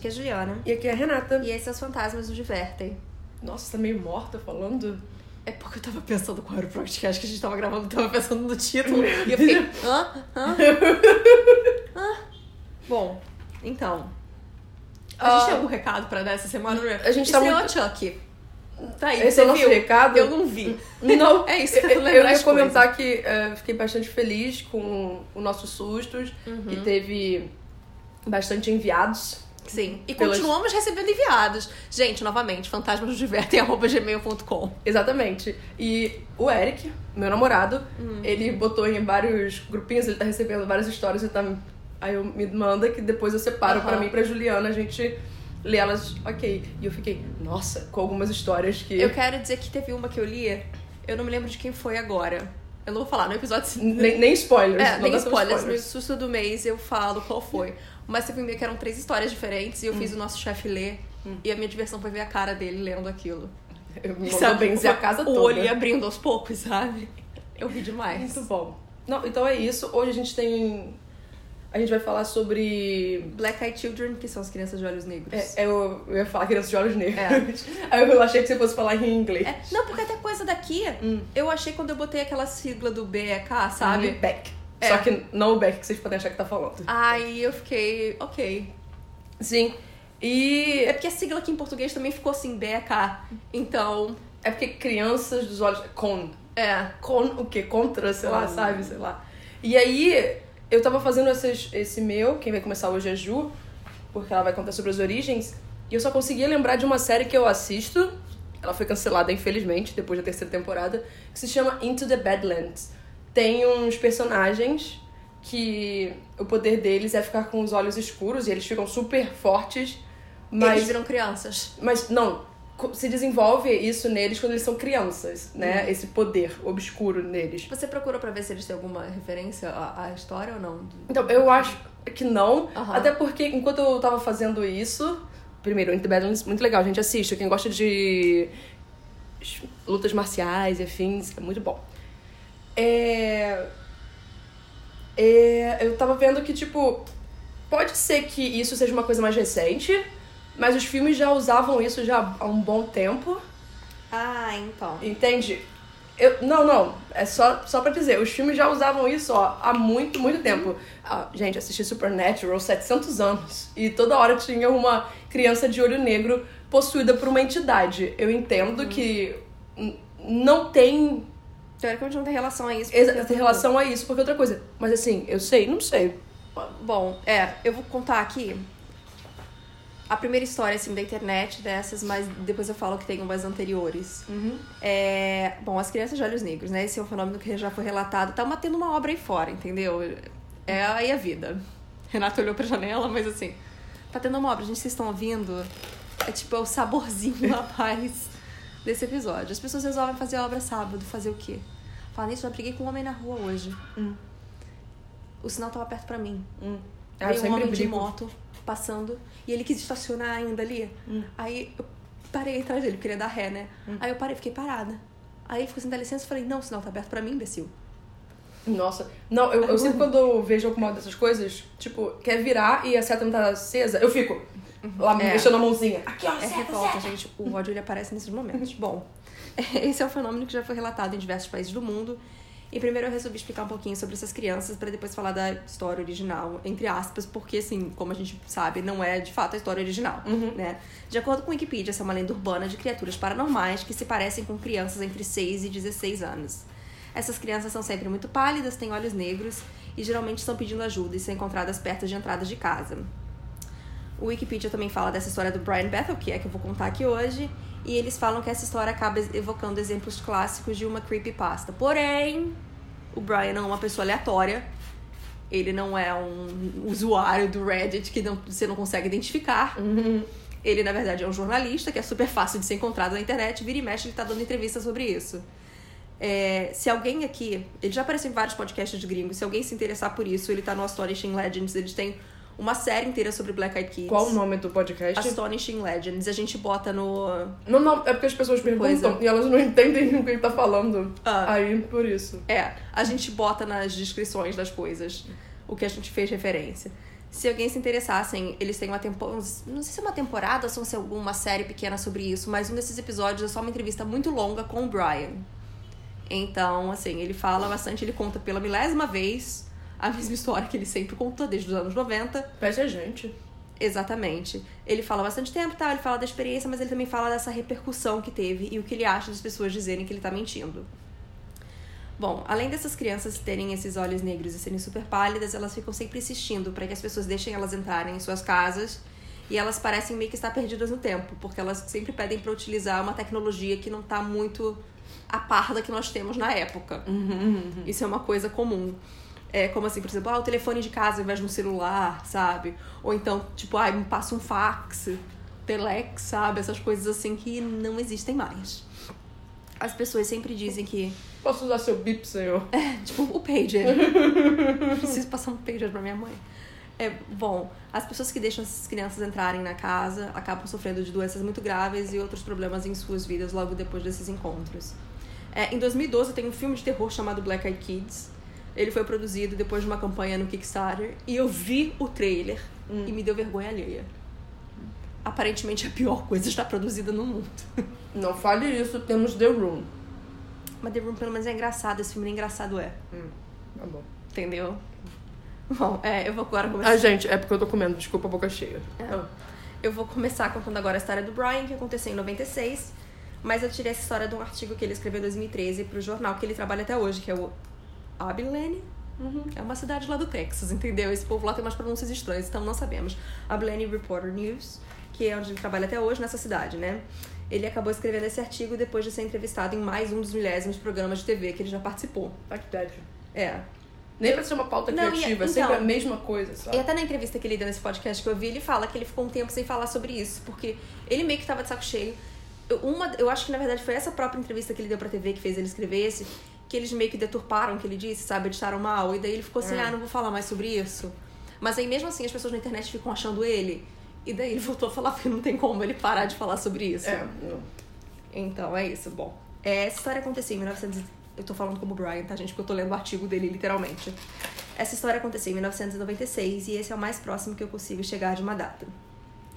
aqui é a Juliana. E aqui é a Renata. E esses fantasmas nos divertem. Nossa, você tá meio morta falando. É porque eu tava pensando qual era o podcast que a gente tava gravando, eu tava pensando no título. e eu fiquei, hã? Hã? hã? Bom, então. A gente Ah. tem algum recado pra dar essa semana? A gente tá Estreou muito- Chuck. Tá aí, Esse é o nosso viu? recado? Eu não vi. Não, É isso, eu, eu, ia comentar que eh, fiquei bastante feliz com os nossos sustos, Uhum. que teve bastante enviados. Sim. E Pelas- continuamos recebendo enviados. Gente, novamente, fantasmasnosdivertem.gmail.com. Exatamente. E o Eric, meu namorado, Hum. ele botou em vários grupinhos, ele tá recebendo várias histórias e tá. Aí eu me manda que depois eu separo Aham. pra mim e pra Juliana, a gente lê elas, ok. E eu fiquei, nossa, com algumas histórias que. Eu quero dizer que teve uma que eu li, eu não me lembro de quem foi agora. Eu não vou falar no episódio Nem, nem spoilers. É, não nem pra spoilers, no susto do mês eu falo qual foi. Mas teve um dia que eram três histórias diferentes e eu Hum. fiz o nosso chefe ler. E a minha diversão foi ver a cara dele lendo aquilo. Eu me E benzer a o- casa o toda. olho ia abrindo aos poucos, sabe? Eu ri demais. Muito bom. Não, então é isso. Hoje a gente tem. A gente vai falar sobre. Black Eyed Children, que são as crianças de olhos negros. É, eu, eu ia falar criança de olhos negros. Aí eu achei que você fosse falar em inglês. É, Não, porque até coisa daqui, Hum. eu achei quando eu botei aquela sigla do BEK, sabe? Back. É. Só que não o back que vocês podem achar que tá falando. Aí eu fiquei, ok. Sim. E É porque a sigla aqui em português também ficou assim, BEK. Então, é porque crianças dos olhos. Con. é. Con o quê? Contra, sei lá, sabe? Sei lá. E aí, eu tava fazendo esses, esse meu, quem vai começar hoje é Ju, porque ela vai contar sobre as origens. E eu só conseguia lembrar de uma série que eu assisto. Ela foi cancelada, infelizmente, depois da terceira temporada, que se chama Into the Badlands. Tem uns personagens que o poder deles é ficar com os olhos escuros e eles ficam super fortes, mas Eles viram crianças. mas não, se desenvolve isso neles quando eles são crianças, né? Esse poder obscuro neles. Você procurou pra ver se eles têm alguma referência à, à história ou não? Então, eu acho que não, Aham. até porque enquanto eu tava fazendo isso, primeiro, Into Badlands, muito legal, gente, assiste. Quem gosta de lutas marciais e afins, é muito bom. É... é... Eu tava vendo que, tipo, pode ser que isso seja uma coisa mais recente, mas os filmes já usavam isso já há um bom tempo. Ah, então. Entende? Eu, não, não. É só, só pra dizer. Os filmes já usavam isso ó, há muito, muito tempo. Ah, gente, assisti Supernatural 700 anos. E toda hora tinha uma criança de olho negro possuída por uma entidade. Eu entendo que n- não tem Teoricamente não tem relação a isso. exa- porque- relação a isso, porque outra coisa. Mas assim, eu sei, não sei. Bom, é, eu vou contar aqui a primeira história, assim, da internet dessas, mas depois eu falo que tem umas anteriores. É, bom, as crianças de olhos negros, né? Esse é um fenômeno que já foi relatado. Tá tendo uma obra aí fora, entendeu? É aí a vida. Renato olhou pra janela, mas assim, tá tendo uma obra, gente, vocês estão ouvindo? É tipo, é o saborzinho a mais desse episódio. As pessoas resolvem fazer a obra sábado, fazer o quê? Falando nisso, eu já briguei com um homem na rua hoje. Hum. O sinal tava perto pra mim. Hum. Ah, eu Veio um homem de brigo. moto passando e ele quis estacionar ainda ali. Hum. Aí eu parei atrás dele, porque ele ia dar ré, né? Aí eu parei, fiquei parada. Aí ele ficou assim, dá licença, eu falei, não, o sinal tá aberto pra mim, imbecil. Nossa. Não, eu, eu sempre quando eu vejo alguma dessas coisas, tipo, quer virar e a seta não tá acesa, eu fico lá É. mexendo a mãozinha. Aqui, ó, É revolta, gente. O ódio ele aparece nesses momentos. Bom, esse é um fenômeno que já foi relatado em diversos países do mundo. E primeiro eu resolvi explicar um pouquinho sobre essas crianças para depois falar da história original, entre aspas, porque assim, como a gente sabe, não é de fato a história original, né? De acordo com o Wikipedia, essa é uma lenda urbana de criaturas paranormais que se parecem com crianças entre 6 e 16 anos. Essas crianças são sempre muito pálidas, têm olhos negros e geralmente estão pedindo ajuda e são encontradas perto de entradas de casa. O Wikipedia também fala dessa história do Brian Bethel, que é a que eu vou contar aqui hoje, e eles falam que essa história acaba evocando exemplos clássicos de uma creepypasta. Porém, o Brian não é uma pessoa aleatória. Ele não é um usuário do Reddit que não- você não consegue identificar. Ele, na verdade, é um jornalista que é super fácil de ser encontrado na internet. Vira e mexe, ele tá dando entrevista sobre isso. É, se alguém aqui. Ele já apareceu em vários podcasts de gringos. Se alguém se interessar por isso, ele tá no Astonishing Legends. Eles têm uma série inteira sobre Black Eyed Kids. Qual o nome do podcast? Astonishing Legends. A gente bota no. Não, não, é porque as pessoas perguntam Coisa. e elas não entendem o que ele tá falando. Ah. Aí, por isso. É, a gente bota nas descrições das coisas o que a gente fez referência. Se alguém se interessassem, eles têm uma temporada. Não sei se é uma temporada ou se é alguma série pequena sobre isso, mas um desses episódios é só uma entrevista muito longa com o Brian. Então, assim, ele fala bastante, ele conta pela milésima vez a mesma história que ele sempre conta desde os anos 90. Pede a gente. Exatamente. Ele fala bastante tempo, tá? Ele fala da experiência, mas ele também fala dessa repercussão que teve e o que ele acha das pessoas dizerem que ele tá mentindo. Bom, além dessas crianças terem esses olhos negros e serem super pálidas, elas ficam sempre insistindo para que as pessoas deixem elas entrarem em suas casas e elas parecem meio que estar perdidas no tempo, porque elas sempre pedem para utilizar uma tecnologia que não tá muito a par da que nós temos na época. Isso é uma coisa comum. É como assim, por exemplo, ah, o telefone de casa ao invés de um celular, sabe? Ou então, tipo, ah, me passa um fax, telex, sabe? Essas coisas assim que não existem mais. As pessoas sempre dizem que. Posso usar seu bip, senhor? É, tipo, o pager. Preciso passar um pager pra minha mãe. É, bom, as pessoas que deixam essas crianças entrarem na casa acabam sofrendo de doenças muito graves e outros problemas em suas vidas logo depois desses encontros. É, em 2012 tem um filme de terror chamado Black Eyed Kids. Ele foi produzido depois de uma campanha no Kickstarter e eu vi o trailer Hum. e me deu vergonha alheia. Aparentemente a pior coisa já produzida no mundo. Não fale isso, temos The Room. Mas The Room pelo menos é engraçado, esse filme nem engraçado é. Tá bom. Entendeu? Bom, é, eu vou agora começar. Ah, gente, é porque eu tô comendo, desculpa a boca cheia. É. Ah. Eu vou começar contando agora a história do Brian, que aconteceu em 96. Mas eu tirei essa história de um artigo que ele escreveu em 2013 pro jornal que ele trabalha até hoje, que é o Abilene. É uma cidade lá do Texas, entendeu? Esse povo lá tem umas pronúncias estranhas, então não sabemos. Abilene Reporter News, que é onde ele trabalha até hoje, nessa cidade, né? Ele acabou escrevendo esse artigo depois de ser entrevistado em mais um dos milésimos programas de TV que ele já participou. Tá que. É. Nem pra ser uma pauta Não, e- criativa, é então- sempre a mesma coisa, sabe? E até na entrevista que ele deu nesse podcast que eu vi, ele fala que ele ficou um tempo sem falar sobre isso, porque ele meio que tava de saco cheio. Eu, uma, eu acho que na verdade foi essa própria entrevista que ele deu pra TV que fez ele escrever esse, que eles meio que deturparam o que ele disse, sabe? Editaram mal. E daí ele ficou assim, É. ah, não vou falar mais sobre isso. Mas aí mesmo assim as pessoas na internet ficam achando ele. E daí ele voltou a falar que não tem como ele parar de falar sobre isso. É. Então é isso, bom. Essa história aconteceu em 1900. e- Eu tô falando como Brian, tá, gente? Porque eu tô lendo o artigo dele literalmente. Essa história aconteceu em 1996 e esse é o mais próximo que eu consigo chegar de uma data.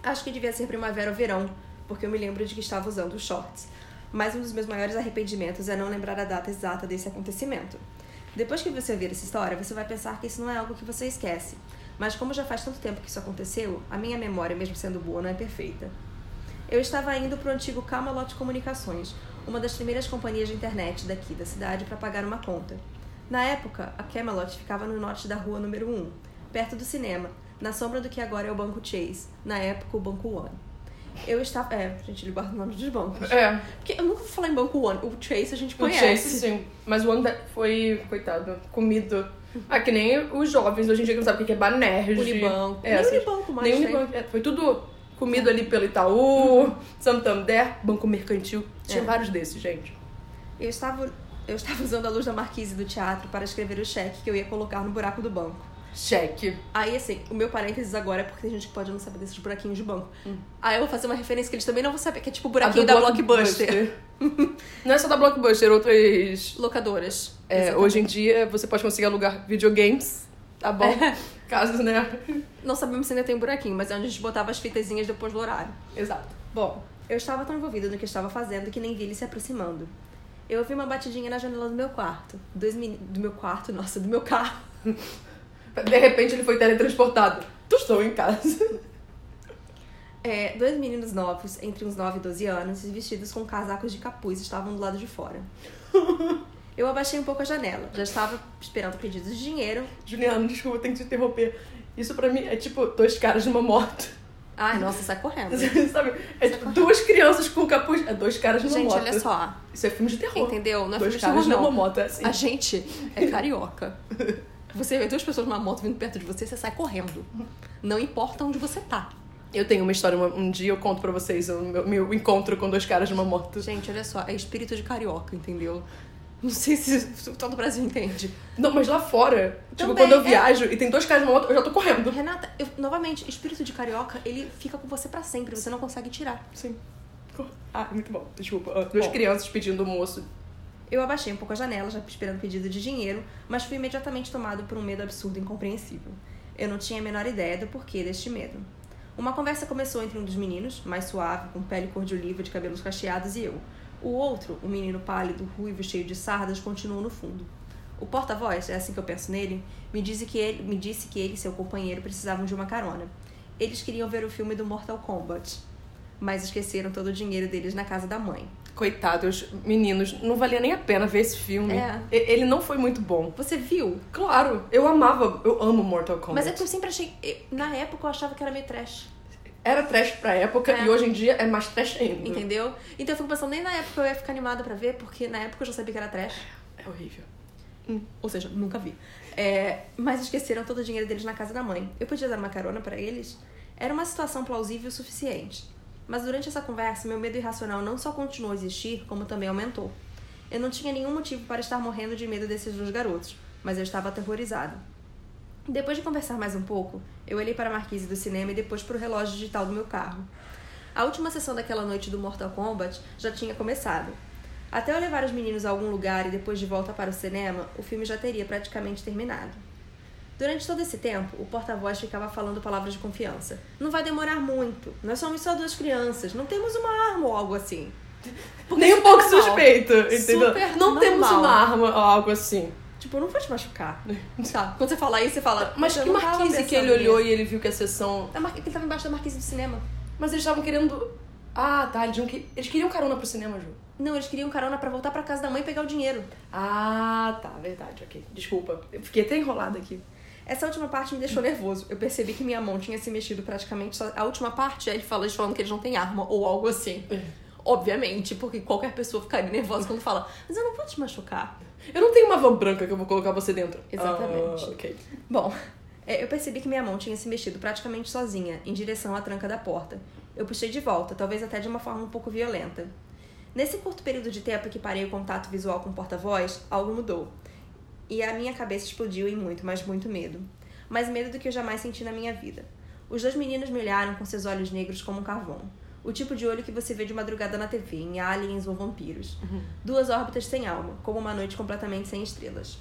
Acho que devia ser primavera ou verão, porque eu me lembro de que estava usando shorts. Mas um dos meus maiores arrependimentos é não lembrar a data exata desse acontecimento. Depois que você ouvir essa história, você vai pensar que isso não é algo que você esquece. Mas como já faz tanto tempo que isso aconteceu, a minha memória, mesmo sendo boa, não é perfeita. Eu estava indo para o antigo Camelot Comunicações, uma das primeiras companhias de internet daqui da cidade, para pagar uma conta. Na época, a Camelot ficava no norte da rua número 1, perto do cinema, na sombra do que agora é o Banco Chase, na época o Banco One. Eu estava. É, gente, ele guarda o nome dos bancos. É, Porque eu nunca vou falar em Banco One. O Chase a gente o conhece. Chase, sim. Mas o Wanda foi, coitado, comido. Ah, que nem os jovens hoje em dia que não sabem o que é Banerj. Unibanco. É, Nem essas- Unibanco mais Nem. Unibanco. É, foi tudo comido ali pelo Itaú, Santander, Banco Mercantil. Tinha É. vários desses, gente. Eu estava, eu estava usando a luz da marquise do teatro para escrever o cheque que eu ia colocar no buraco do banco. Cheque. Aí, assim, o meu parênteses agora é porque tem gente que pode não saber desses buraquinhos de banco. Hum. Aí eu vou fazer uma referência que eles também não vão saber, que é tipo o buraquinho da Blockbuster. não é só da Blockbuster, outras. Locadoras. É, hoje em dia você pode conseguir alugar videogames, tá bom? Caso, né? Não sabemos se ainda tem um buraquinho, mas é onde a gente botava as fitazinhas depois do horário. Exato. Bom, eu estava tão envolvida no que estava fazendo que nem vi ele se aproximando. Eu ouvi uma batidinha na janela do meu quarto. Dois meni... Do meu quarto, nossa, do meu carro. De repente ele foi teletransportado. Tu estou em casa. É, dois meninos novos, entre uns 9 e 12 anos, vestidos com casacos de capuz, estavam do lado de fora. Eu abaixei um pouco a janela. Já estava esperando pedidos de dinheiro. Juliano, desculpa, tenho que te interromper. Isso pra mim é tipo dois caras numa moto. Ai, nossa, sai correndo. Sabe? É tipo duas crianças com capuz. É dois caras numa Gente, moto. olha só. Isso é filme de terror. Entendeu? Não é dois filme de caras terror, numa não. moto, é assim. A gente é carioca. Você vê duas pessoas numa moto vindo perto de você, você sai correndo. Não importa onde você tá. Eu tenho uma história, um, dia eu conto pra vocês o meu, meu encontro com dois caras numa moto. Gente, olha só, é espírito de carioca, entendeu? Não sei se, todo o Brasil entende. Não, mas lá fora, tipo, Também, quando eu é. viajo e tem dois caras numa moto, eu já tô correndo. Renata, eu- novamente, espírito de carioca, ele fica com você pra sempre, você não consegue tirar. Sim. Ah, muito bom. Desculpa. Ah, Duas crianças pedindo o moço. Eu abaixei um pouco a janela, já esperando pedido de dinheiro, mas fui imediatamente tomado por um medo absurdo e incompreensível. Eu não tinha a menor ideia do porquê deste medo. Uma conversa começou entre um dos meninos, mais suave, com pele cor de oliva, de cabelos cacheados, e eu. O outro, um menino pálido, ruivo, cheio de sardas, continuou no fundo. O porta-voz, é assim que eu penso nele, me disse que ele, me disse que ele e seu companheiro precisavam de uma carona. Eles queriam ver o filme do Mortal Kombat, mas esqueceram todo o dinheiro deles na casa da mãe. Coitados, meninos, não valia nem a pena ver esse filme. É. Ele não foi muito bom. Você viu? Claro, eu amava, eu amo Mortal Kombat. Mas é que eu sempre achei. Na época eu achava que era meio trash. Era trash pra época É. e hoje em dia é mais trash ainda. Entendeu? Então eu fico pensando, nem na época eu ia ficar animada pra ver, porque na época eu já sabia que era trash. É horrível. Ou seja, nunca vi. É, mas esqueceram todo o dinheiro deles na casa da mãe. Eu podia dar uma carona pra eles? Era uma situação plausível o suficiente. Mas durante essa conversa, meu medo irracional não só continuou a existir, como também aumentou. Eu não tinha nenhum motivo para estar morrendo de medo desses dois garotos, mas eu estava aterrorizada. Depois de conversar mais um pouco, eu olhei para a marquise do cinema e depois para o relógio digital do meu carro. A última sessão daquela noite do Mortal Kombat já tinha começado. Até eu levar os meninos a algum lugar e depois de volta para o cinema, o filme já teria praticamente terminado. Durante todo esse tempo, o porta-voz ficava falando palavras de confiança. Não vai demorar muito. Nós somos só duas crianças. Não temos uma arma ou algo assim. Porque Nem um super pouco normal. suspeito, entendeu? Super não normal. temos uma arma ou algo assim. Tipo, eu não vou te machucar. Tá. Quando você fala isso, você fala. Mas que marquise que ele olhou e ele viu que a sessão. A mar... Ele tava embaixo da marquise do cinema. Mas eles estavam querendo. Ah, tá. Eles, que- eles queriam carona pro cinema, Ju. Não, eles queriam carona pra voltar pra casa da mãe e pegar o dinheiro. Ah, tá. Verdade, ok. Desculpa. Eu fiquei até enrolada aqui. Essa última parte me deixou nervoso. Eu percebi que minha mão tinha se mexido praticamente só. A última parte é ele fala, eles falando que eles não têm arma ou algo assim. Obviamente, porque qualquer pessoa ficaria nervosa quando fala, mas eu não vou te machucar. Eu não tenho uma van branca que eu vou colocar você dentro. Exatamente. Ah, ok. Bom, é, eu percebi que minha mão tinha se mexido praticamente sozinha, em direção à tranca da porta. Eu puxei de volta, talvez até de uma forma um pouco violenta. Nesse curto período de tempo que parei o contato visual com o porta-voz, algo mudou. E a minha cabeça explodiu em muito, mas muito medo. Mais medo do que eu jamais senti na minha vida. Os dois meninos me olharam com seus olhos negros como um carvão. O tipo de olho que você vê de madrugada na TV, em aliens ou vampiros. Duas órbitas sem alma, como uma noite completamente sem estrelas.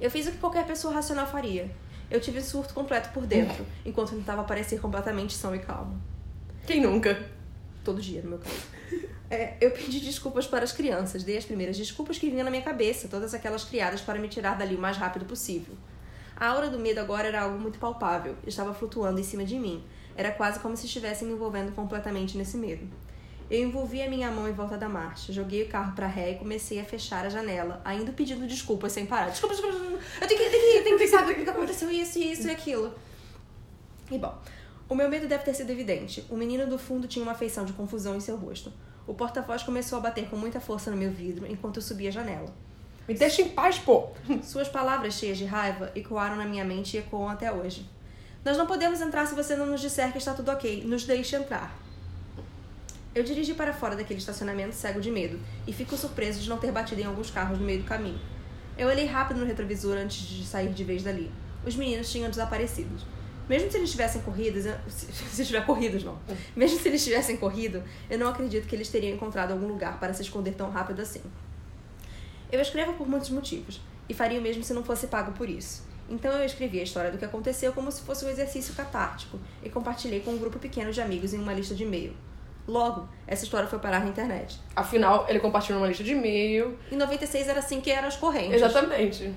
Eu fiz o que qualquer pessoa racional faria. Eu tive surto completo por dentro, enquanto tentava parecer completamente são e calmo. Quem nunca? Todo dia, no meu caso. É, eu pedi desculpas para as crianças, dei as primeiras desculpas que vinham na minha cabeça, todas aquelas criadas para me tirar dali o mais rápido possível. A aura do medo agora era algo muito palpável, estava flutuando em cima de mim. Era quase como se estivesse me envolvendo completamente nesse medo. Eu envolvi a minha mão em volta da marcha, joguei o carro para ré e comecei a fechar a janela, ainda pedindo desculpas sem parar. Desculpa, desculpa, desculpa. eu tenho que, tenho que, tenho que pensar que aconteceu isso, isso e aquilo. E bom, o meu medo deve ter sido evidente. O menino do fundo tinha uma feição de confusão em seu rosto. O porta-voz começou a bater com muita força no meu vidro enquanto eu subia a janela. Me deixa em paz, pô. Suas palavras cheias de raiva ecoaram na minha mente e ecoam até hoje. Nós não podemos entrar se você não nos disser que está tudo ok. Nos deixe entrar. Eu dirigi para fora daquele estacionamento cego de medo e fico surpreso de não ter batido em alguns carros no meio do caminho. Eu olhei rápido no retrovisor antes de sair de vez dali. Os meninos tinham desaparecido. Mesmo se eles tivessem corrido, se, se tiver corridos não. Mesmo se eles tivessem corrido, eu não acredito que eles teriam encontrado algum lugar para se esconder tão rápido assim. Eu escrevo por muitos motivos, e faria o mesmo se não fosse pago por isso. Então eu escrevi a história do que aconteceu como se fosse um exercício catártico e compartilhei com um grupo pequeno de amigos em uma lista de e-mail. Logo, essa história foi parar na internet. Afinal, ele compartilhou uma lista de e-mail. Em 96 era assim que eram as correntes. Exatamente.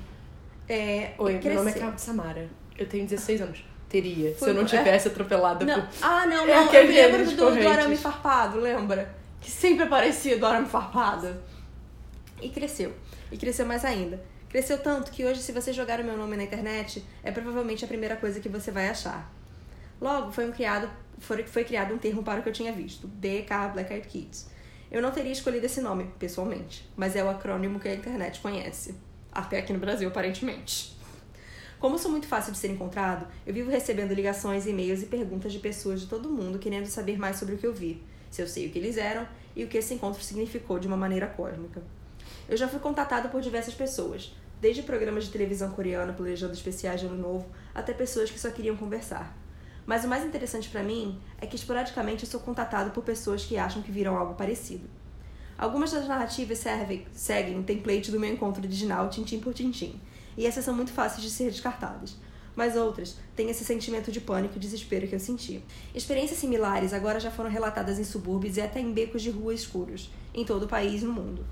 É, Oi, meu nome é Samara. Eu tenho 16 anos. Teria, Foi- se eu não é. tivesse atropelada Não. por... Ah, não, É não. eu aquele me lembro do, do correntes. arame farpado, lembra? Que sempre aparecia do arame farpado. E cresceu. E cresceu mais ainda. Cresceu tanto que hoje, se você jogar o meu nome na internet, é provavelmente a primeira coisa que você vai achar. Logo, foi, um criado, foi, foi criado um termo para o que eu tinha visto: DK Black Eyed Kids. Eu não teria escolhido esse nome, pessoalmente, mas é o acrônimo que a internet conhece. Até aqui no Brasil, aparentemente. Como sou muito fácil de ser encontrado, eu vivo recebendo ligações, e-mails e perguntas de pessoas de todo mundo querendo saber mais sobre o que eu vi, se eu sei o que eles eram e o que esse encontro significou de uma maneira cósmica. Eu já fui contatado por diversas pessoas, desde programas de televisão coreana planejando especiais de ano novo, até pessoas que só queriam conversar. Mas o mais interessante pra mim é que esporadicamente eu sou contatado por pessoas que acham que viram algo parecido. Algumas das narrativas servem, seguem o template do meu encontro original, tintim por tintim, e essas são muito fáceis de ser descartadas. mas outras têm esse sentimento de pânico e desespero que eu senti. Experiências similares agora já foram relatadas em subúrbios e até em becos de rua escuros, em todo o país e no mundo.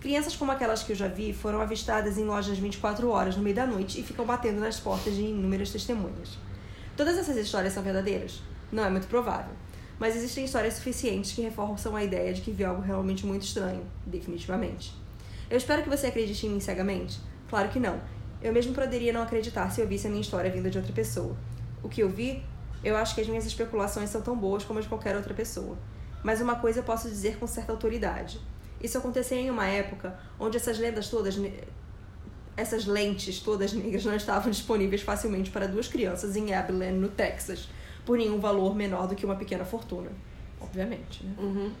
Crianças como aquelas que eu já vi foram avistadas em lojas 24 horas no meio da noite e ficam batendo nas portas de inúmeras testemunhas. Todas essas histórias são verdadeiras? Não é muito provável. Mas existem histórias suficientes que reforçam a ideia de que vi algo realmente muito estranho, definitivamente. Eu espero que você acredite em mim cegamente? Claro que não. Eu mesmo poderia não acreditar se eu visse a minha história vinda de outra pessoa. O que eu vi, eu acho que as minhas especulações são tão boas como as de qualquer outra pessoa. Mas uma coisa eu posso dizer com certa autoridade. Isso aconteceu em uma época onde essas lendas todas essas lentes todas negras não estavam disponíveis facilmente para duas crianças em Abilene, no Texas, por nenhum valor menor do que uma pequena fortuna. Obviamente, né? Uhum.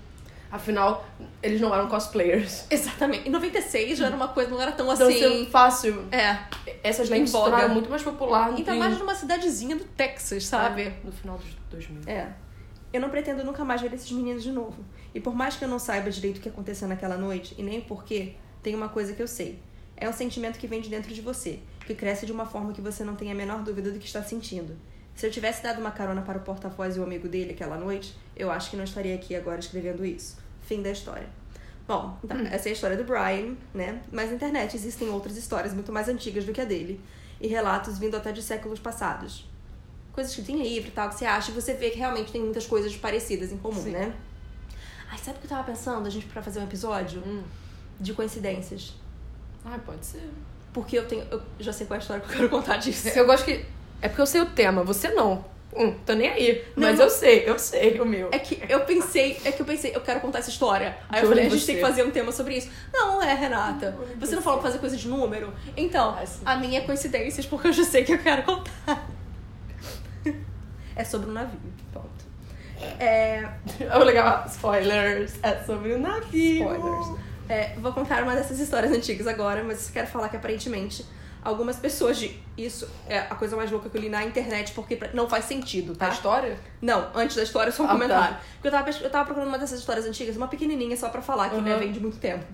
Afinal, eles não eram cosplayers. Exatamente. Em 96 já era uma coisa, não era tão Então, assim. assim, fácil. É. Essas lentes se tornaram muito mais popular Ainda em- mais numa cidadezinha do Texas, sabe? No final dos 2000. É. Eu não pretendo nunca mais ver esses meninos de novo. E por mais que eu não saiba direito o que aconteceu naquela noite, e nem o porquê, tem uma coisa que eu sei. É um sentimento que vem de dentro de você, que cresce de uma forma que você não tem a menor dúvida do que está sentindo. Se eu tivesse dado uma carona para o porta-voz e o amigo dele aquela noite, eu acho que não estaria aqui agora escrevendo isso. Fim da história. Bom, então, essa é a história do Brian, né? Mas na internet existem outras histórias muito mais antigas do que a dele, e relatos vindo até de séculos passados coisas que tem livro e tal, que você acha, e você vê que realmente tem muitas coisas parecidas em comum, Sim. né? Ai, sabe o que eu tava pensando, a gente, pra fazer um episódio? Hum. De coincidências. Ah, pode ser. Porque eu tenho. Eu já sei qual é a história que eu quero contar disso. Eu gosto que. É porque eu sei o tema, você não. Hum, tô nem aí. Não, Mas não. eu sei, eu sei o meu. É que eu pensei, é que eu pensei, eu quero contar essa história. Aí eu falei, a gente tem você? que fazer um tema sobre isso. Não, é, Renata. Você não falou pra fazer coisa de número? Então, Ah, a minha é coincidências, porque eu já sei que eu quero contar. É sobre um navio. Ponto. É. É legal. Spoilers. É sobre o navio. Spoilers. É, vou contar uma dessas histórias antigas agora, mas quero falar que aparentemente algumas pessoas de. Isso é a coisa mais louca que eu li na internet, porque não faz sentido, A tá? história? Não, antes da história, só um Ah, tá. comentário. Porque eu tava, eu tava procurando uma dessas histórias antigas, uma pequenininha só pra falar, que né, Uhum. vem de muito tempo.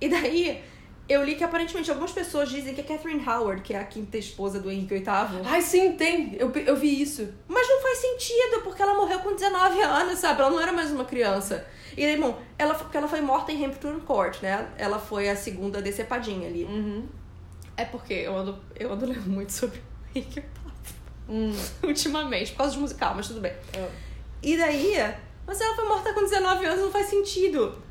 E daí, eu li que aparentemente algumas pessoas dizem que a Catherine Howard, que é a quinta esposa do Henrique VIII, Ai, sim, tem. Eu, eu vi isso. mas não faz sentido, porque ela morreu com 19 anos, sabe? Ela não era mais uma criança. E daí, bom, ela, porque ela foi morta em Hampton Court, né? Ela foi a segunda decepadinha ali. Uhum. É porque eu ando, eu ando lendo muito sobre o VIII Hum. ultimamente, por causa de musical, mas tudo bem. É. E daí, mas ela foi morta com 19 anos, não faz sentido.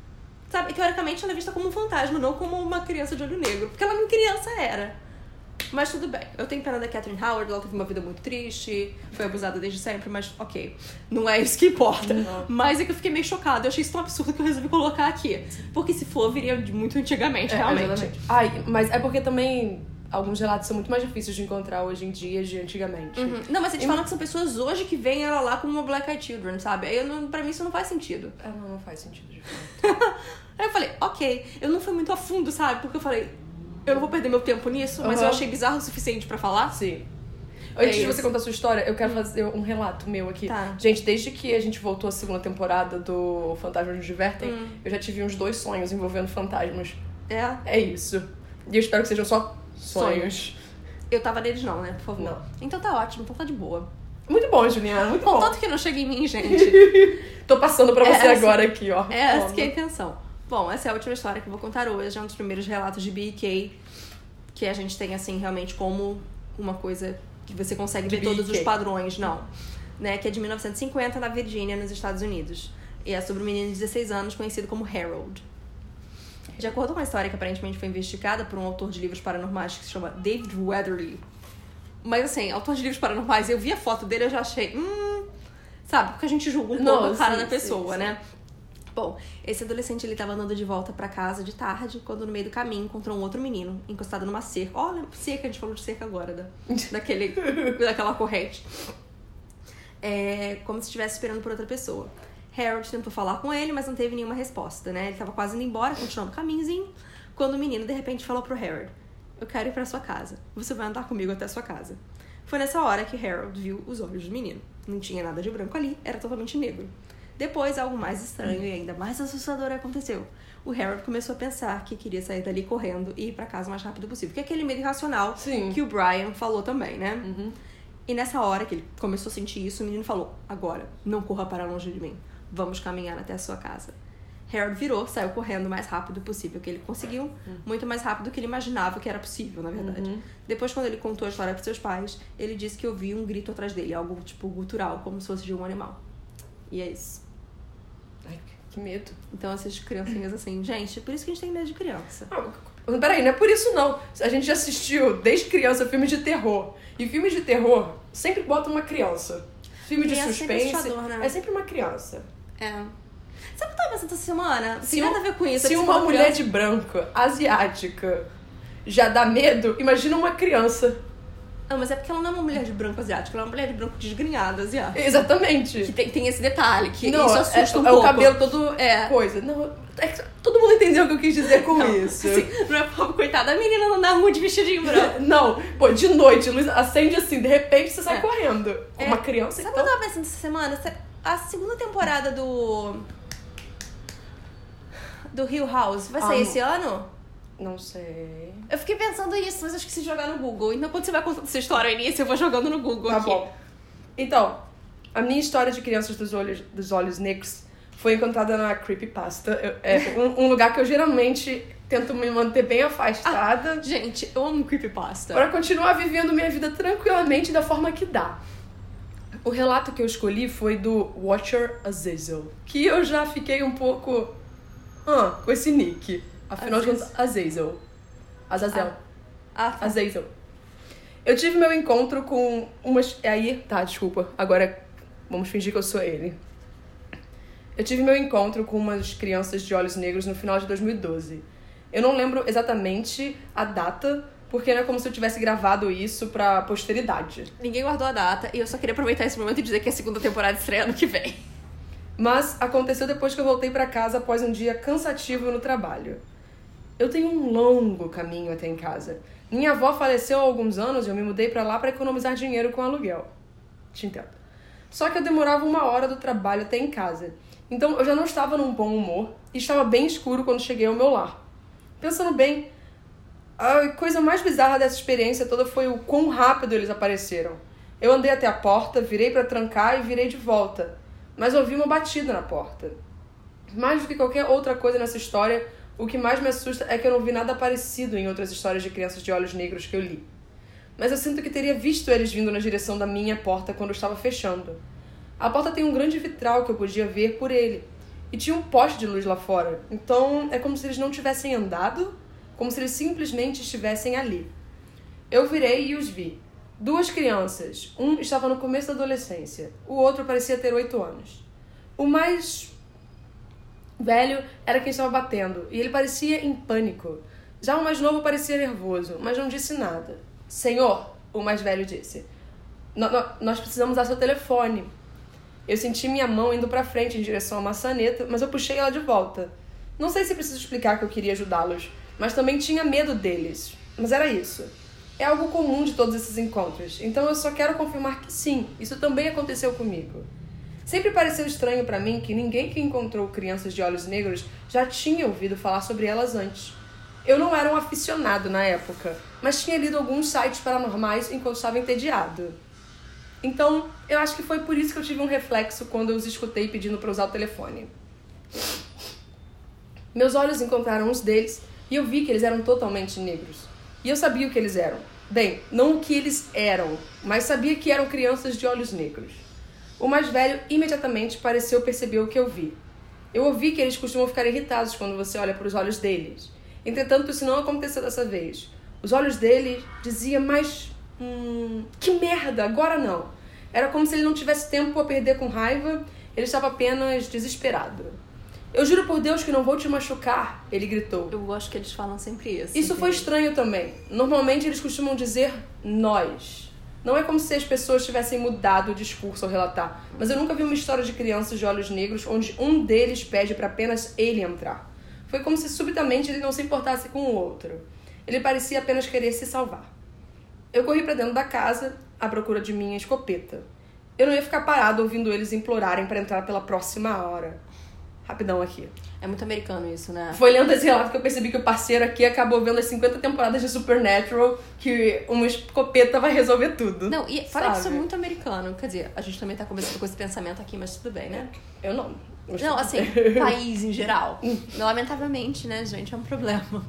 Sabe, teoricamente ela é vista como um fantasma, não como uma criança de olho negro. Porque ela nem criança era. Mas tudo bem. Eu tenho pena da Catherine Howard, ela teve uma vida muito triste, foi abusada desde sempre, mas ok. Não é isso que importa. Não. Mas é que eu fiquei meio chocada. Eu achei isso tão absurdo que eu resolvi colocar aqui. Porque se for, viria de muito antigamente, É, realmente. exatamente. Ai, mas é porque também alguns relatos são muito mais difíceis de encontrar hoje em dia de antigamente. Uhum. Não, mas eles E- falam que são pessoas hoje que veem ela lá como uma Black Eyed Children, sabe? Aí eu não, pra mim isso não faz sentido. É, não, não faz sentido de fato. Aí eu falei, ok, eu não fui muito a fundo, sabe? Porque eu falei, eu não vou perder meu tempo nisso, mas Uhum. eu achei bizarro o suficiente pra falar. Sim. Antes É de você contar a sua história, eu quero fazer um relato meu aqui. Tá. Gente, desde que a gente voltou à segunda temporada do Fantasmas nos Divertem, Hum. eu já tive uns dois sonhos envolvendo fantasmas. É, É isso. E eu espero que sejam só sonhos. eu tava neles não, né? Por favor. Não. Então tá ótimo, então tá de boa. Muito bom, Juliana, muito bom. Contanto que não chega em mim, gente. Tô passando pra você É essa- agora aqui, ó. É essa que é a intenção. Bom, essa é a última história que eu vou contar hoje. É um dos primeiros relatos de BK que a gente tem, assim, realmente como uma coisa que você consegue De ver todos BK. os padrões. Não. Né? Que é de 1950, na Virgínia, nos Estados Unidos. E é sobre um menino de 16 anos conhecido como Harold. De acordo com a história que aparentemente foi investigada por um autor de livros paranormais que se chama David Weatherly. Mas assim, autor de livros paranormais, eu vi a foto dele eu já achei. Hum. Sabe? Porque a gente julga um pouco a cara sim, da sim, pessoa, sim. né? Bom, esse adolescente ele tava andando de volta pra casa de tarde, quando no meio do caminho encontrou um outro menino encostado numa cerca. Olha, cerca, a gente falou de cerca agora, da, daquele, daquela corrente. É, como se estivesse esperando por outra pessoa. Harold tentou falar com ele, mas não teve nenhuma resposta, né? Ele tava quase indo embora, continuando o caminhozinho, quando o menino de repente falou pro Harold: Eu quero ir pra sua casa. Você vai andar comigo até a sua casa. Foi nessa hora que Harold viu os olhos do menino. Não tinha nada de branco ali, era totalmente negro. Depois, algo mais estranho e ainda mais assustador aconteceu. O Harold começou a pensar que queria sair dali correndo e ir pra casa o mais rápido possível. Que é aquele medo irracional Sim. que o Brian falou também, né? Uhum. E nessa hora que ele começou a sentir isso, o menino falou: Agora, não corra para longe de mim. Vamos caminhar até a sua casa. Harold virou, saiu correndo o mais rápido possível que ele conseguiu, muito mais rápido do que ele imaginava que era possível, na verdade. Uhum. Depois, quando ele contou a história para seus pais, ele disse que ouvia um grito atrás dele, algo tipo gutural, como se fosse de um animal. E é isso. Ai, que medo. Então, essas criancinhas assim, gente, por isso que a gente tem medo de criança. Ah, Peraí, não é por isso não. A gente já assistiu desde criança filmes de terror. E filmes de terror sempre botam uma criança. Filme de Criança é sempre suspense assustador, né? é sempre uma criança. É. Sabe o que eu tava pensando essa semana? Se Tem um- nada a ver com isso. é Se uma mulher criança- de branco, asiática, já dá medo, imagina uma criança. Ah, mas é porque ela não é uma mulher de branco asiático, ela é uma mulher de branco desgrenhada asiática. Exatamente. Que tem, tem esse detalhe, que não, isso assusta é, um é pouco. o cabelo todo É. coisa. Não, é que todo mundo entendeu o que eu quis dizer com Não, isso. assim, não é como, coitada da menina não dá muito de vestidinho branco. Não, pô, de noite, luz acende assim, de repente você sai É. correndo. É. uma criança, Sabe o que então. eu tava pensando essa semana? Se- A segunda temporada do. Do Hill House vai sair Ah, esse ano? Não sei. Eu fiquei pensando isso, mas eu esqueci de jogar no Google. Então quando você vai contando essa história ao início, eu vou jogando no Google Tá aqui. bom. Então, a minha história de crianças dos olhos, dos olhos negros foi encontrada na Creepypasta. Eu- É um, um lugar que eu geralmente tento me manter bem afastada Gente, eu amo creepypasta. para continuar vivendo minha vida tranquilamente da forma que dá. O relato que eu escolhi foi do Watcher Azazel, que eu já fiquei um pouco ah, com esse nick. Afinal de contas, Azazel. Azazel. Ah, tá. Azazel. Eu tive meu encontro com umas. é Aí, tá, desculpa. Agora vamos fingir que eu sou ele. Eu tive meu encontro com umas crianças de olhos negros no final de 2012. Eu não lembro exatamente a data, porque não é como se eu tivesse gravado isso pra posteridade. Ninguém guardou a data e eu só queria aproveitar esse momento e dizer que a segunda temporada estreia ano que vem. Mas aconteceu depois que eu voltei pra casa após um dia cansativo no trabalho. Eu tenho um longo caminho até em casa. Minha avó faleceu há alguns anos e eu me mudei pra lá pra economizar dinheiro com aluguel. Te entendo. Só que eu demorava uma hora do trabalho até em casa. Então eu já não estava num bom humor e estava bem escuro quando cheguei ao meu lar. Pensando bem, a coisa mais bizarra dessa experiência toda foi o quão rápido eles apareceram. Eu andei até a porta, virei pra trancar e virei de volta, mas ouvi uma batida na porta. Mais do que qualquer outra coisa nessa história, o que mais me assusta é que eu não vi nada parecido em outras histórias de crianças de olhos negros que eu li. Mas eu sinto que teria visto eles vindo na direção da minha porta quando eu estava fechando. A porta tem um grande vitral que eu podia ver por ele. E tinha um poste de luz lá fora. Então é como se eles não tivessem andado, como se eles simplesmente estivessem ali. Eu virei e os vi. Duas crianças. Um estava no começo da adolescência, o outro parecia ter oito anos. O mais velho era quem estava batendo, e ele parecia em pânico. Já o mais novo parecia nervoso, mas não disse nada. Senhor, o mais velho disse, "nó- nó- nós precisamos dar seu telefone. Eu senti minha mão indo pra frente em direção à maçaneta, mas eu puxei ela de volta. Não sei se preciso explicar que eu queria ajudá-los, mas também tinha medo deles. Mas era isso. É algo comum de todos esses encontros, então eu só quero confirmar que sim, isso também aconteceu comigo. Sempre pareceu estranho pra mim que ninguém que encontrou crianças de olhos negros já tinha ouvido falar sobre elas antes. Eu não era um aficionado na época, mas tinha lido alguns sites paranormais enquanto estava entediado. Então, eu acho que foi por isso que eu tive um reflexo quando eu os escutei pedindo para usar o telefone. Meus olhos encontraram uns deles e eu vi que eles eram totalmente negros. E eu sabia o que eles eram. Bem, não o que eles eram, mas sabia que eram crianças de olhos negros. O mais velho imediatamente pareceu perceber o que eu vi. Eu ouvi que eles costumam ficar irritados quando você olha para os olhos deles. Entretanto, isso não aconteceu dessa vez. Os olhos dele diziam mais. Hum, que merda, agora não. Era como se ele não tivesse tempo a perder com raiva, ele estava apenas desesperado. Eu juro por Deus que não vou te machucar, ele gritou. Eu gosto que eles falam sempre isso. Isso foi estranho também. Normalmente eles costumam dizer nós. Não é como se as pessoas tivessem mudado o discurso ao relatar, mas eu nunca vi uma história de crianças de olhos negros onde um deles pede para apenas ele entrar. Foi como se subitamente ele não se importasse com o outro. Ele parecia apenas querer se salvar. Eu corri para dentro da casa à procura de minha escopeta. Eu não ia ficar parado ouvindo eles implorarem pra entrar pela próxima hora. Rapidão aqui. É muito americano isso, né? Foi lendo esse relato que eu percebi que o parceiro aqui acabou vendo as 50 temporadas de Supernatural, que uma escopeta vai resolver tudo. Não, e fora que isso é muito americano. Quer dizer, a gente também tá começando com esse pensamento aqui, mas tudo bem, né? Eu não. Não, assim, país em geral. Lamentavelmente, né, gente? É um problema.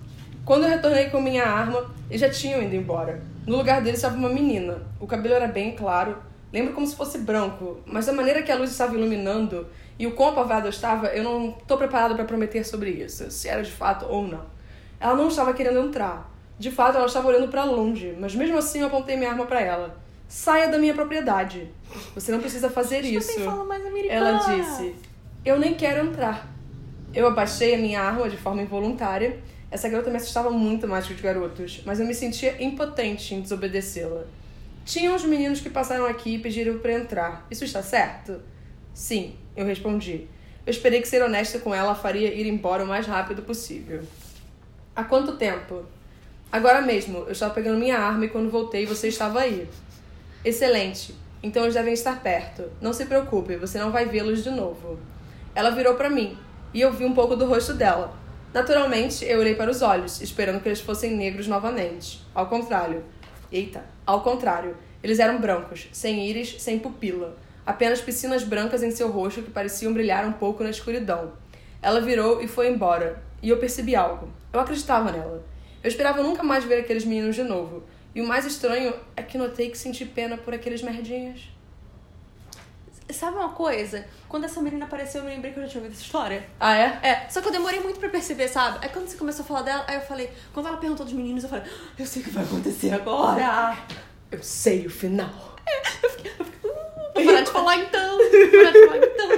Quando eu retornei com minha arma, eles já tinham ido embora. No lugar deles estava uma menina. O cabelo era bem claro, lembro como se fosse branco, mas da maneira que a luz estava iluminando e o quão apavado eu estava, eu não tô preparado para prometer sobre isso, se era de fato ou não. Ela não estava querendo entrar. De fato, ela estava olhando para longe, mas mesmo assim eu apontei minha arma para ela. Saia da minha propriedade. Você não precisa fazer isso. Mais. Ela disse: Eu nem quero entrar. Eu abaixei a minha arma de forma involuntária. Essa garota me assustava muito mais que os garotos, mas eu me sentia impotente em desobedecê-la. Tinha uns meninos que passaram aqui e pediram para entrar. Isso está certo? Sim, eu respondi. Eu esperei que ser honesta com ela faria ir embora o mais rápido possível. Há quanto tempo? Agora mesmo, eu estava pegando minha arma e quando voltei você estava aí. Excelente. Então eles devem estar perto. Não se preocupe, você não vai vê-los de novo. Ela virou para mim e eu vi um pouco do rosto dela. Naturalmente, eu olhei para os olhos, esperando que eles fossem negros novamente. Ao contrário. Eita, ao contrário. Eles eram brancos, sem íris, sem pupila. Apenas piscinas brancas em seu rosto que pareciam brilhar um pouco na escuridão. Ela virou e foi embora. E eu percebi algo. Eu acreditava nela. Eu esperava nunca mais ver aqueles meninos de novo. E o mais estranho é que notei que senti pena por aqueles merdinhas. Sabe uma coisa? Quando essa menina apareceu, eu me lembrei que eu já tinha ouvido essa história. Ah, é? É, só que eu demorei muito pra perceber, sabe? Aí quando você começou a falar dela, aí eu falei, quando ela perguntou dos meninos, eu falei, "Ah, eu sei o que vai acontecer agora. Eu sei o final. Falar então. Vou parar de falar então.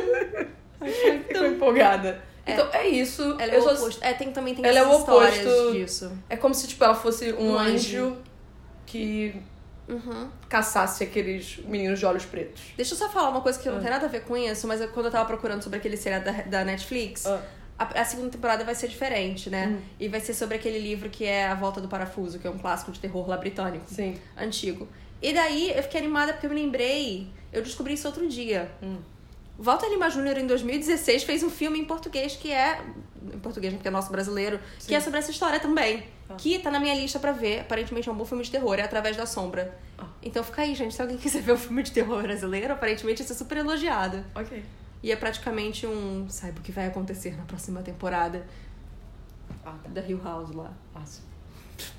Parar de falar então. empolgada. Então, é isso. Ela é eu o só- oposto. É, tem, também tem Ela é o oposto disso. É como se, tipo, ela fosse um, Um anjo, anjo. que Uhum. caçasse aqueles meninos de olhos pretos. Deixa eu só falar uma coisa que não Ah. tem nada a ver com isso, mas é quando eu tava procurando sobre aquele seriado da, da Netflix, Ah. a, a segunda temporada vai ser diferente, né? Hum. E vai ser sobre aquele livro que é A Volta do Parafuso, que é um clássico de terror lá britânico. Sim. Antigo. E daí eu fiquei animada porque eu me lembrei, eu descobri isso outro dia. Hum. Walter Lima Jr., em 2016, fez um filme em português que é. Em português, porque é nosso brasileiro, que é sobre essa história também. Ah. Que tá na minha lista pra ver. Aparentemente é um bom filme de terror, é Através da Sombra. Ah. Então fica aí, gente. Se alguém quiser ver um filme de terror brasileiro, aparentemente isso é super elogiado. Ok. E é praticamente um. Saiba o que vai acontecer na próxima temporada Ah, tá. da Hill House lá. Fácil.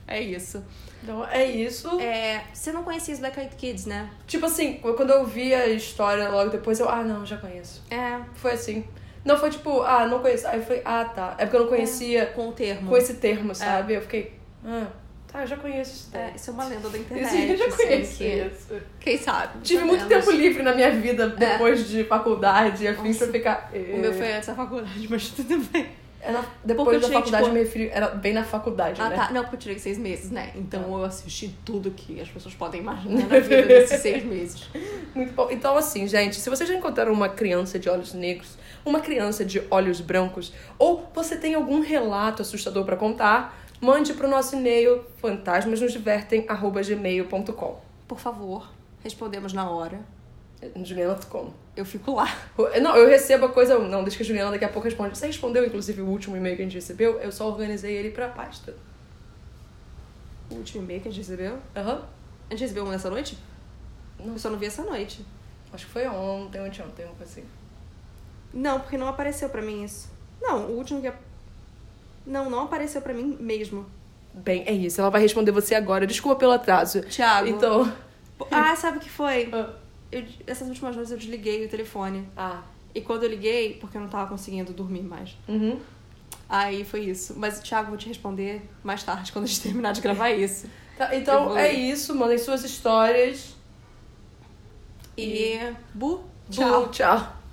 É isso. Então, é isso. É, você não conhecia os Black Eyed Kids, né? Tipo assim, quando eu vi a história logo depois, eu, ah, não, já conheço. É, Foi assim. Não foi tipo, ah, não conheço. Aí eu falei, ah, tá. É porque eu não conhecia com o termo. com esse termo, sabe? Eu fiquei, ah, tá, eu já conheço isso. É, daí. isso é uma lenda da Isso, internet. eu já assim, conheço que- isso. Quem sabe? Tive muito Sabemos. tempo livre na minha vida depois de faculdade e afins Nossa. pra ficar. O meu foi antes da faculdade, mas tudo bem. É na- Porque depois eu da tirei, faculdade, tipo- eu me referi. Era bem na faculdade, Ah, né? tá. Não, porque eu tirei seis meses, né? Então eu assisti tudo que as pessoas podem imaginar na vida desses seis meses. Muito bom. Então, assim, gente, se vocês já encontraram uma criança de olhos negros, uma criança de olhos brancos, ou você tem algum relato assustador pra contar, mande pro nosso e-mail fantasmasnosdivertem.gmail.com Por favor, respondemos na hora. Juliana, como? Eu fico lá. Não, eu recebo a coisa. Não, deixa que a Juliana daqui a pouco responde. Você respondeu, inclusive, o último e-mail que a gente recebeu? Eu só organizei ele pra pasta. O último e-mail que a gente recebeu. Aham. A gente recebeu um nessa noite? Não. Eu só não vi essa noite. Acho que foi ontem, ontem, ontem, uma coisa assim. Não, porque não apareceu pra mim isso. Não, o último que. Não, não apareceu pra mim mesmo. Bem, é isso. Ela vai responder você agora. Desculpa pelo atraso. Thiago. Então. Ah, sabe o que foi? Ah. Eu- essas últimas noites eu desliguei o telefone. Ah. E quando eu liguei, porque eu não tava conseguindo dormir mais. Uhum. Aí foi isso. Mas, Thiago, vou te responder mais tarde, quando a gente terminar de gravar isso. Tá, então vou é isso. Mandem suas histórias. E. Bu, Tchau. Tchau.